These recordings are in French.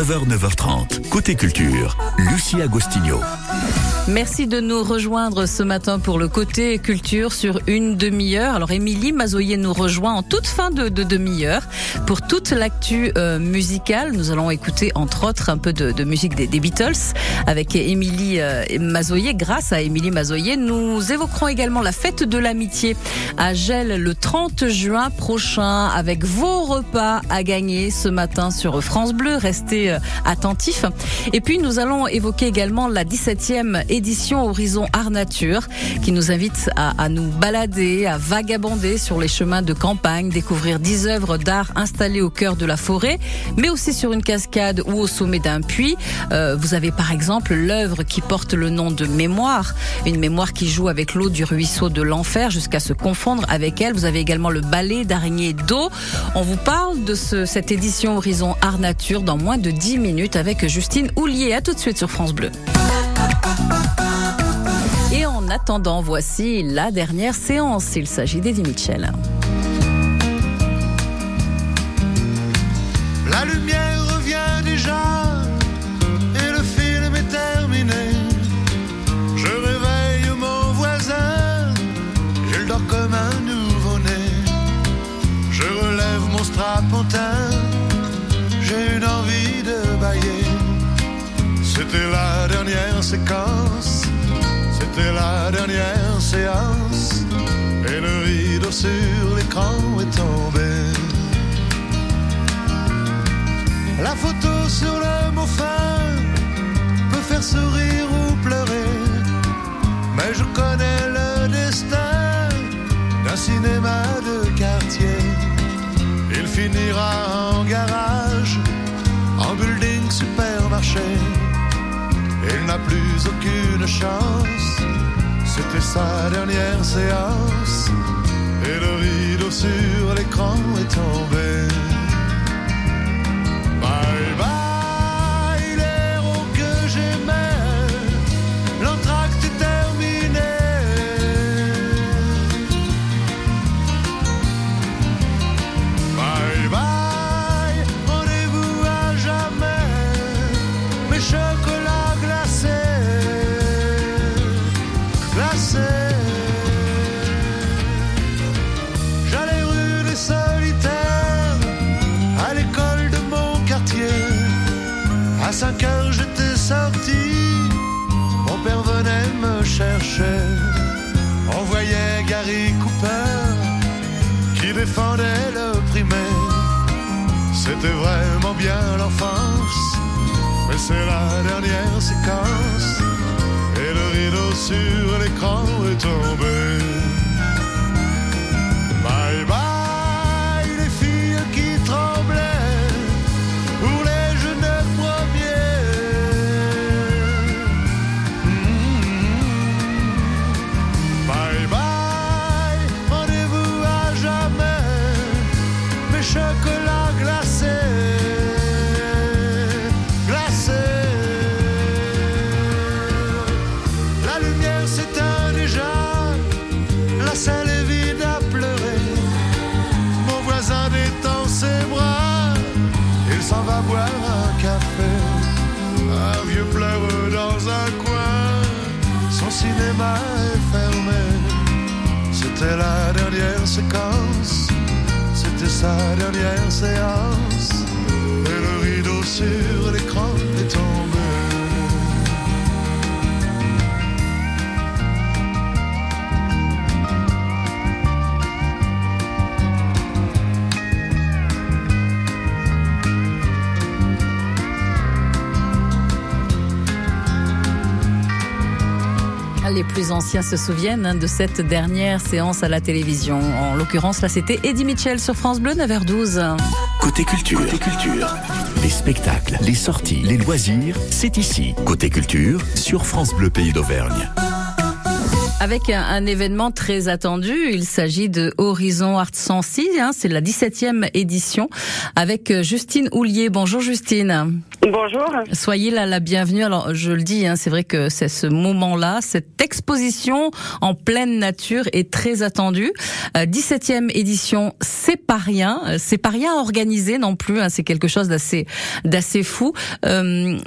9h, 9h30. Côté culture, Lucie Agostinho. Merci de nous rejoindre ce matin pour le côté culture sur une demi-heure. Alors Émilie Mazoyer nous rejoint en toute fin de, demi-heure pour toute l'actu euh, musicale. Nous allons écouter entre autres un peu de, musique des, Beatles avec Émilie euh, Mazoyer. Grâce à Émilie Mazoyer, nous évoquerons également la fête de l'amitié à Gel le 30 juin prochain avec vos repas à gagner ce matin sur France Bleu. Restez euh, attentifs. Et puis nous allons évoquer également la 17e édition Horizon Art Nature qui nous invite à, nous balader, à vagabonder sur les chemins de campagne, découvrir 10 œuvres d'art installées au cœur de la forêt, mais aussi sur une cascade ou au sommet d'un puits. Euh, vous avez par exemple l'œuvre qui porte le nom de Mémoire, une mémoire qui joue avec l'eau du ruisseau de l'enfer jusqu'à se confondre avec elle. Vous avez également le ballet d'araignée d'eau. On vous parle de ce, cette édition Horizon Art Nature dans moins de 10 minutes avec Justine Houlier. À tout de suite sur France Bleu. En attendant, voici la dernière séance. Il s'agit d'Eddie Mitchell. Et le rideau sur l'écran est tombé. La photo sur le mot fin peut faire sourire ou pleurer, mais je connais le destin d'un cinéma de quartier. Il finira en garage, en building supermarché. Il n'a plus aucune chance c'était sa dernière séance et le rideau sur l'écran est tombé. C'était vraiment bien l'enfance, mais c'est la dernière séquence. Et le rideau sur l'écran est tombé. Dernière séquence, c'était sa dernière séance. Et le rideau sur Les plus anciens se souviennent hein, de cette dernière séance à la télévision. En l'occurrence, là, c'était Eddie Mitchell sur France Bleu, 9h12. Côté culture, Côté culture. Les spectacles, les sorties, les loisirs, c'est ici. Côté culture, sur France Bleu Pays d'Auvergne. Avec un, événement très attendu, il s'agit de Horizon Art Sensi, hein, c'est la 17e édition, avec Justine Houlier. Bonjour Justine. Bonjour. Soyez là la bienvenue. Alors je le dis, hein, c'est vrai que c'est ce moment-là, cette exposition en pleine nature est très attendue. 17e euh, édition, c'est pas rien, c'est pas rien organisé non plus. Hein, c'est quelque chose d'assez d'assez fou. Euh,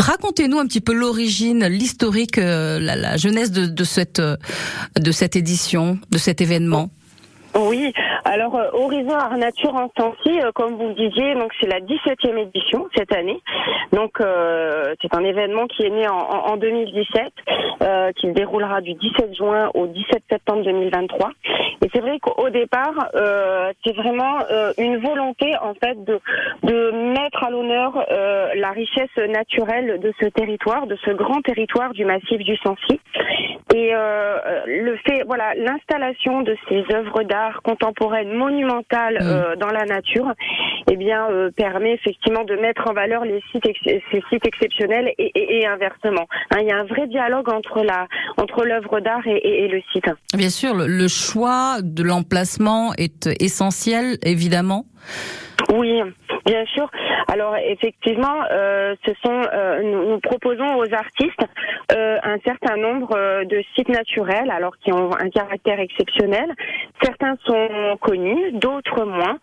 racontez-nous un petit peu l'origine, l'historique, euh, la, la, jeunesse de, de cette de cette édition, de cet événement. Oui, alors euh, Horizon Art Nature en Sancy, euh, comme vous le disiez, donc c'est la 17e édition cette année. Donc euh, c'est un événement qui est né en, en 2017, qui se déroulera du 17 juin au 17 septembre 2023. Et c'est vrai qu'au départ, c'est vraiment une volonté en fait de, de mettre à l'honneur la richesse naturelle de ce territoire, de ce grand territoire du massif du Sancy. Et le fait, voilà, l'installation de ces œuvres d'art contemporaine monumentale mm. euh, dans la nature, eh bien euh, permet effectivement de mettre en valeur les sites ces sites exceptionnels et, inversement. Hein, il y a un vrai dialogue entre la entre l'œuvre d'art et, le site. Bien sûr, le choix de l'emplacement est essentiel, évidemment. Oui, bien sûr. Alors effectivement, euh, ce sont euh, nous, proposons aux artistes euh, un certain nombre de sites naturels, alors qui ont un caractère exceptionnel. Certains sont connus, d'autres moins.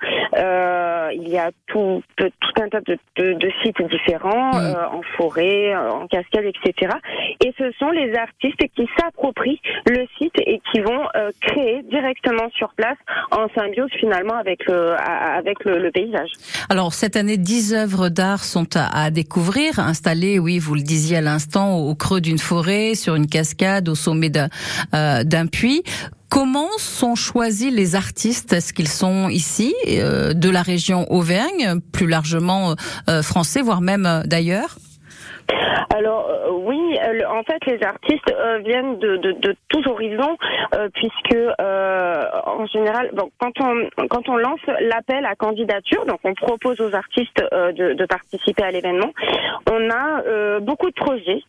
Il y a tout, tout un tas de, de, de sites différents, en forêt, en cascade, etc. Et ce sont les artistes qui s'approprient le site et qui vont créer directement sur place en symbiose finalement avec le avec Alors cette année, 10 œuvres d'art sont à, découvrir, installées, oui, vous le disiez à l'instant, au, creux d'une forêt, sur une cascade, au sommet d'un euh, puits. Comment sont choisis les artistes? Est-ce qu'ils sont ici, euh, de la région Auvergne, plus largement euh, français, voire même d'ailleurs? Alors euh, oui, euh, en fait les artistes euh, viennent de, de, de, tous horizons puisque en général, bon, quand on quand on lance l'appel à candidature, donc on propose aux artistes de, de, participer à l'événement, on a beaucoup de projets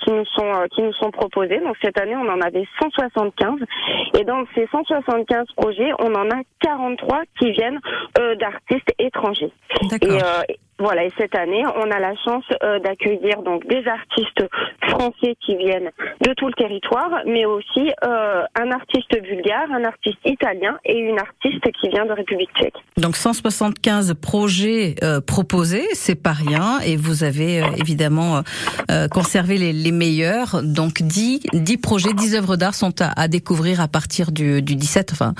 qui nous sont qui nous sont proposés. Donc cette année on en avait 175 et dans ces 175 projets, on en a 43 qui viennent d'artistes étrangers. Et, voilà, et cette année, on a la chance euh, d'accueillir donc des artistes français qui viennent de tout le territoire, mais aussi euh, un artiste bulgare, un artiste italien et une artiste qui vient de République tchèque. Donc 175 projets euh, proposés, c'est pas rien, et vous avez évidemment conservé les, les, meilleurs. Donc 10, 10 projets, 10 œuvres d'art sont à, à, découvrir à partir du, du 17, enfin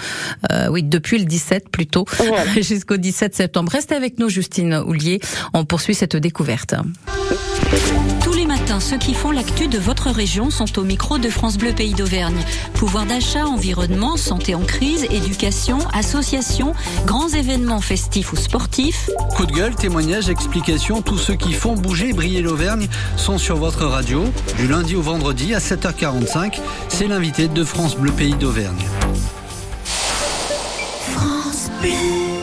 oui, depuis le 17 plutôt, jusqu'au 17 septembre. Restez avec nous, Justine Houlier. On poursuit cette découverte. Matins, ceux qui font l'actu de votre région sont au micro de France Bleu Pays d'Auvergne. Pouvoir d'achat, environnement, santé en crise, éducation, association, grands événements festifs ou sportifs. Coup de gueule, témoignages, explications, tous ceux qui font bouger et briller l'Auvergne sont sur votre radio. Du lundi au vendredi à 7h45, c'est l'invité de France Bleu Pays d'Auvergne. France Bleu.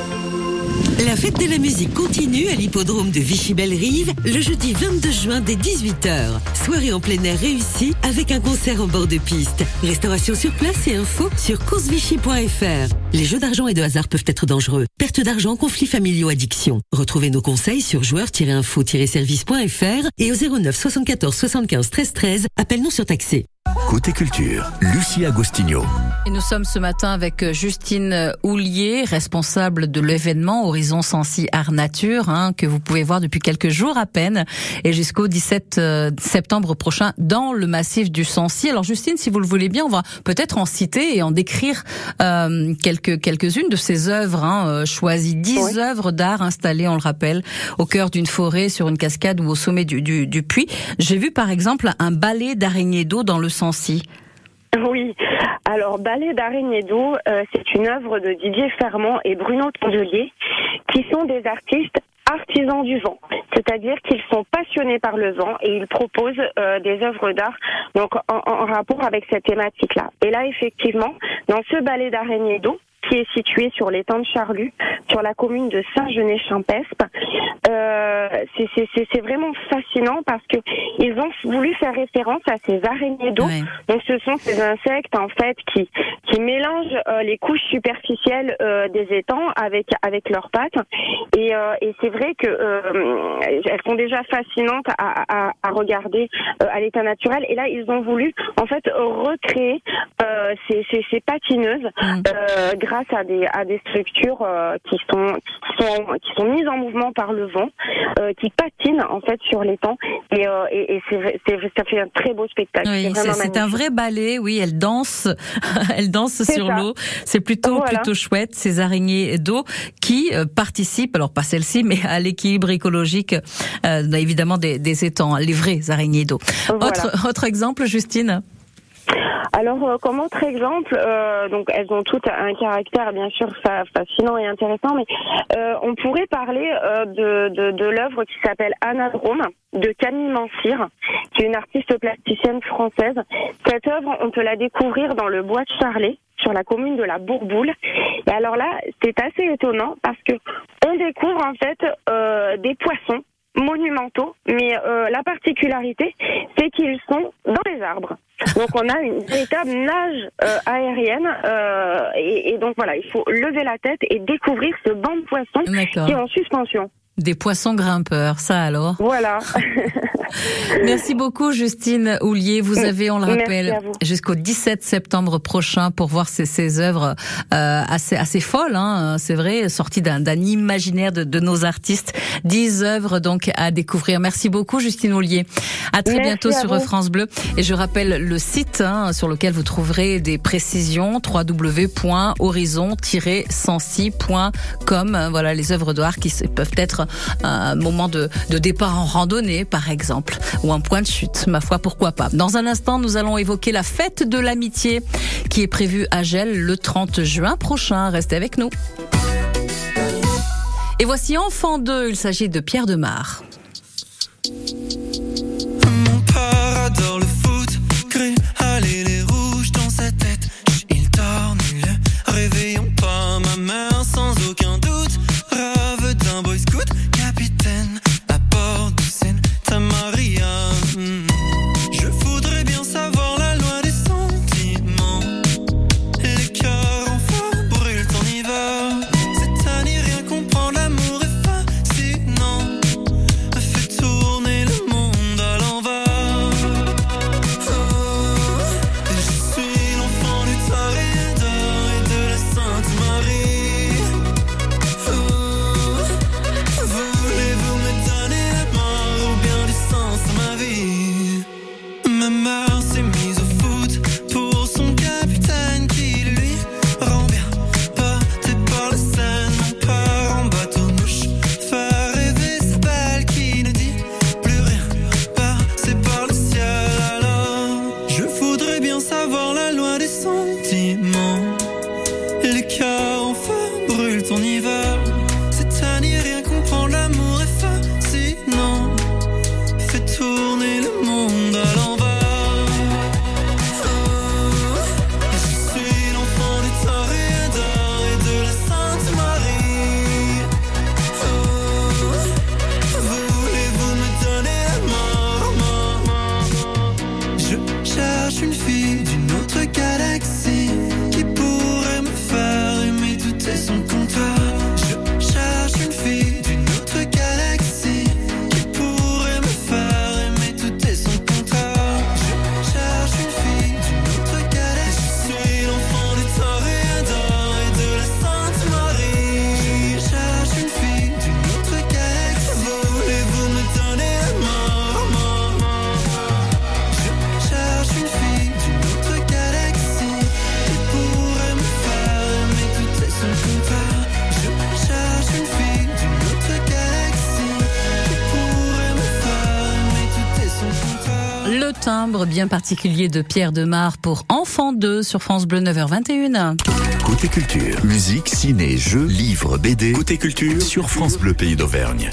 La fête de la musique continue à l'hippodrome de Vichy-Belle-Rive le jeudi 22 juin dès 18h. Soirée en plein air réussie avec un concert en bord de piste. Restauration sur place et info sur coursevichy.fr. Les jeux d'argent et de hasard peuvent être dangereux. Perte d'argent, conflits familiaux, addiction. Retrouvez nos conseils sur joueurs-info-service.fr et au 09 74 75 13 13. Appelle-nous sur taxé. Côté culture, Lucie Agostinho. Et nous sommes ce matin avec Justine Houlier, responsable de l'événement Horizon Sensi Art Nature, hein, que vous pouvez voir depuis quelques jours à peine, et jusqu'au 17 euh, septembre prochain dans le massif du Sancy. Alors Justine, si vous le voulez bien, on va peut-être en citer et en décrire euh, quelques quelques-unes de ces œuvres, hein, euh, choisies dix œuvres d'art installées, on le rappelle, au cœur d'une forêt, sur une cascade ou au sommet du, du, du puits. J'ai vu par exemple un balai d'araignées d'eau dans le Oui, alors Ballet d'araignée d'eau, euh, c'est une œuvre de Didier Fermont et Bruno Tondelier, qui sont des artistes artisans du vent, c'est-à-dire qu'ils sont passionnés par le vent et ils proposent euh, des œuvres d'art donc en, en, rapport avec cette thématique-là. Et là, effectivement, dans ce ballet d'araignée d'eau, qui est situé sur l'étang de Charlus, sur la commune de Saint-Genès-Champespe. Euh, c'est vraiment fascinant parce que ils ont voulu faire référence à ces araignées d'eau. Donc ce sont ces insectes en fait qui qui mélangent euh, les couches superficielles euh, des étangs avec avec leurs pattes. Et, euh, et c'est vrai que euh, elles sont déjà fascinantes à, à, à regarder euh, à l'état naturel. Et là ils ont voulu en fait recréer euh, ces, ces, ces patineuses Mm. euh, grâce à des à des structures euh, qui sont qui sont qui sont mises en mouvement par le vent, euh, qui patinent en fait sur l'étang. Et, euh, et, et c'est ça fait un très beau spectacle. Oui, c'est un vrai ballet. Oui, elle danse, elle danse sur l'eau. C'est plutôt Voilà. plutôt chouette ces araignées d'eau qui participent, alors pas celle-ci, mais à l'équilibre écologique, évidemment des, des étangs, les vraies araignées d'eau. Voilà. Autre autre exemple, Justine? Alors, euh, comme autre exemple, euh, donc elles ont toutes un caractère bien sûr fa- fascinant et intéressant, mais euh, on pourrait parler euh, de, de, l'œuvre qui s'appelle Anadrome de Camille Mansir, qui est une artiste plasticienne française. Cette œuvre, on peut la découvrir dans le bois de Charlet, sur la commune de la Bourboule. Et alors là, c'est assez étonnant parce que on découvre en fait des poissons monumentaux, mais la particularité, c'est qu'ils sont dans les arbres. Donc on a une véritable nage euh, aérienne, euh, et, et donc voilà, il faut lever la tête et découvrir ce banc de poissons qui est en suspension. Des poissons grimpeurs, ça alors? Voilà. Merci beaucoup Justine Houlier. Vous avez, on le rappelle, jusqu'au 17 septembre prochain pour voir ces, ces œuvres euh, assez assez folles. Hein, c'est vrai, sorties d'un imaginaire de, de nos artistes. 10 œuvres donc à découvrir. Merci beaucoup Justine Houlier. À très Merci bientôt à sur vous. France Bleu. Et je rappelle le site hein, sur lequel vous trouverez des précisions www.horizon-sensi.com. Voilà les œuvres d'art qui peuvent être un moment de, départ en randonnée, par exemple, ou un point de chute. Ma foi, pourquoi pas. Dans un instant, nous allons évoquer la fête de l'amitié qui est prévue à Gel le 30 juin prochain. Restez avec nous. Et voici Enfant 2, il s'agit de Pierre Demar. Timbre bien particulier de Pierre Demar pour Enfant 2 sur France Bleu 9h21. Côté culture, musique, ciné, jeux, livres, BD. Côté culture sur France Bleu Pays d'Auvergne.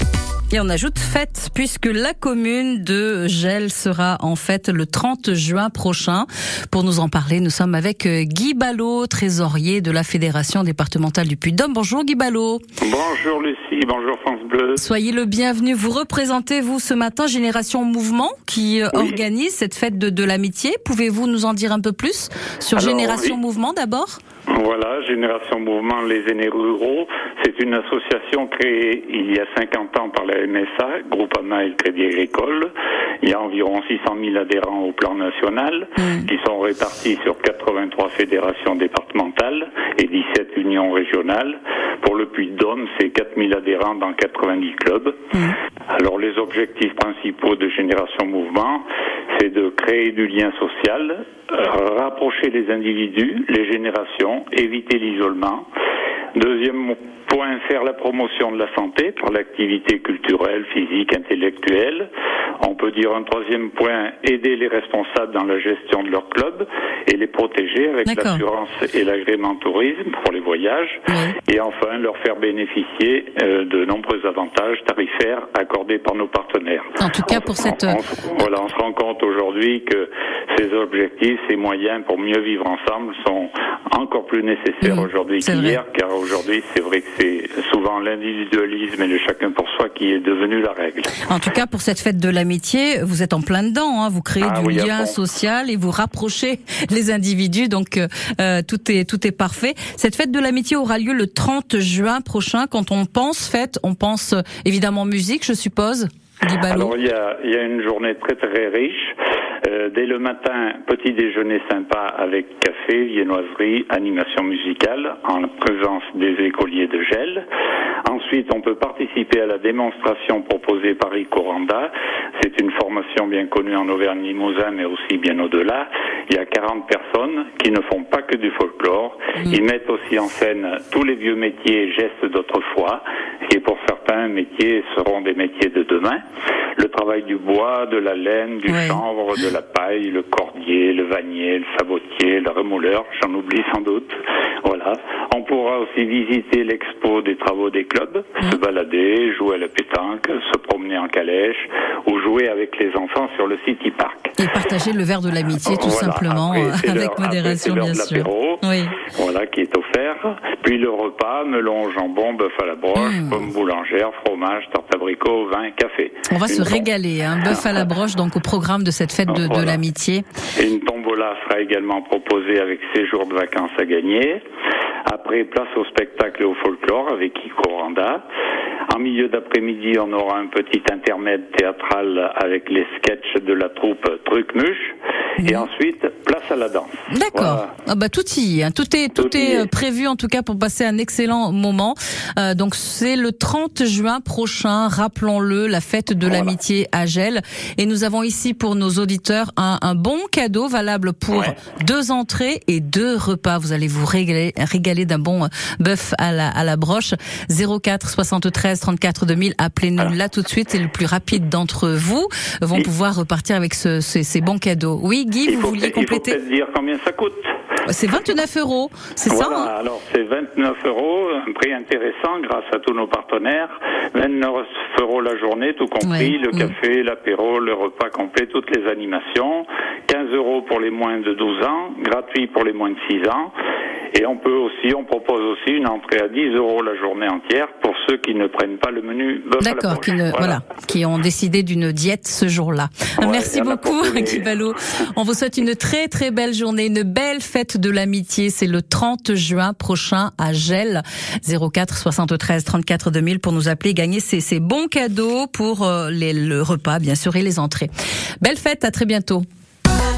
Et on ajoute fête, puisque la commune de Gel sera en fête le 30 juin prochain. Pour nous en parler, nous sommes avec euh, Guy Ballot, trésorier de la Fédération départementale du Puy-de-Dôme. Bonjour Guy Ballot. Bonjour Lucie, bonjour France Bleu. Soyez le bienvenu. Vous représentez, vous, ce matin, Génération Mouvement, qui euh, Oui. organise cette fête de, de l'amitié. Pouvez-vous nous en dire un peu plus sur Alors, Génération oui. Mouvement d'abord? Voilà, Génération Mouvement Les Aînés Ruraux, c'est une association créée il y a 50 ans par la MSA, Groupama et le Crédit Agricole. Il y a environ 600 000 adhérents au plan national, qui sont répartis sur 83 fédérations départementales et 17 unions régionales. Pour le Puy-de-Dôme, c'est 4 000 adhérents dans 90 clubs. Alors les objectifs principaux de Génération Mouvement, c'est de créer du lien social, rapprocher les individus, les générations, éviter l'isolement. Deuxième point, faire la promotion de la santé par l'activité culturelle, physique, intellectuelle. On peut dire un troisième point, aider les responsables dans la gestion de leur club et les protéger avec l'assurance et l'agrément tourisme pour les voyages. Et enfin, leur faire bénéficier euh, de nombreux avantages tarifaires accordés par nos partenaires. En tout cas, pour cette... On, on- voilà, on se rend compte aujourd'hui que ces objectifs, ces moyens pour mieux vivre ensemble sont encore plus nécessaires Mhm, aujourd'hui qu'hier, car aujourd'hui, c'est vrai que c'est souvent l'individualisme et le chacun pour soi qui est devenu la règle. En tout cas, pour cette fête de l'amitié, vous êtes en plein dedans. Hein. Vous créez Ah du oui, lien social et vous rapprochez les individus. Donc euh, euh, tout est tout est parfait. Cette fête de l'amitié aura lieu le 30 juin prochain. Quand on pense fête, on pense euh, évidemment musique, je suppose. Alors il y a, il y a une journée très très riche. Euh, dès le matin, petit déjeuner sympa avec café, viennoiserie, animation musicale en présence des écoliers de gel. Ensuite, on peut participer à la démonstration proposée par Rico Randa. C'est une formation bien connue en Auvergne-Limousin, mais aussi bien au-delà. Il y a 40 personnes qui ne font pas que du folklore. Ils mettent aussi en scène tous les vieux métiers et gestes d'autrefois, qui pour certains métiers seront des métiers de demain. Le travail du bois, de la laine, du Ouais. chanvre, de la paille, le cordier, le vannier, le sabotier, le remouleur, j'en oublie sans doute. Voilà. On pourra aussi visiter l'expo des travaux des clubs, se balader, jouer à la pétanque, se promener en calèche ou jouer avec les enfants sur le City Park. Et partager le verre de l'amitié, tout Voilà. simplement, Après, avec après, modération, l'heure bien de sûr. Oui. Voilà, qui est offert. Puis le repas, melon, jambon, bœuf à la broche, Mm. pomme boulangère, fromage, tarte abricot, vin, café. On va Une se régaler, un bœuf à la broche, donc au programme de cette fête de, de l'amitié. Une tombola sera également proposée avec séjour de vacances à gagner. Après, place au spectacle et au folklore avec Kiko Randa. En milieu d'après-midi, on aura un petit intermède théâtral avec les sketchs de la troupe Truc-Muche. Et ensuite, place à la danse. D'accord. Voilà. Ah bah tout y est, hein. tout est tout, est euh, est. prévu en tout cas pour passer un excellent moment. Euh, donc c'est le 30 juin prochain, rappelons-le, la fête de Voilà. l'amitié à Gel. Et nous avons ici pour nos auditeurs un, un bon cadeau valable pour Ouais. deux entrées et deux repas. Vous allez vous régaler, régaler d'un bon bœuf à la à la broche. 04 73 34 2000. Appelez-nous là tout de suite et le plus rapide d'entre vous vont Il- pouvoir repartir avec ce- ces, ces bons cadeaux. Oui, Guy, Il vous vouliez peut-être- il faut compléter dire combien ça coûte. c'est 29 euros, c'est ça hein alors c'est 29 euros, un prix intéressant grâce à tous nos partenaires. 29 euros la journée, tout compris, Ouais, le mm. café, l'apéro, le repas complet, toutes les animations. 15 euros pour les moins de 12 ans, gratuit pour les moins de 6 ans. Et on peut aussi, on propose aussi une entrée à 10 euros la journée entière pour ceux qui ne prennent pas le menu bœuf D'accord, qui ne, voilà. qui ont décidé d'une diète ce jour-là. Ouais, Merci beaucoup, Ballot. On vous souhaite une très très belle journée, une belle fête de l'amitié. C'est le 30 juin prochain à Gel, 04 73 34 2000 pour nous appeler, gagner ces, ces bons cadeaux pour euh, les, le repas bien sûr et les entrées. Belle fête, à très bientôt.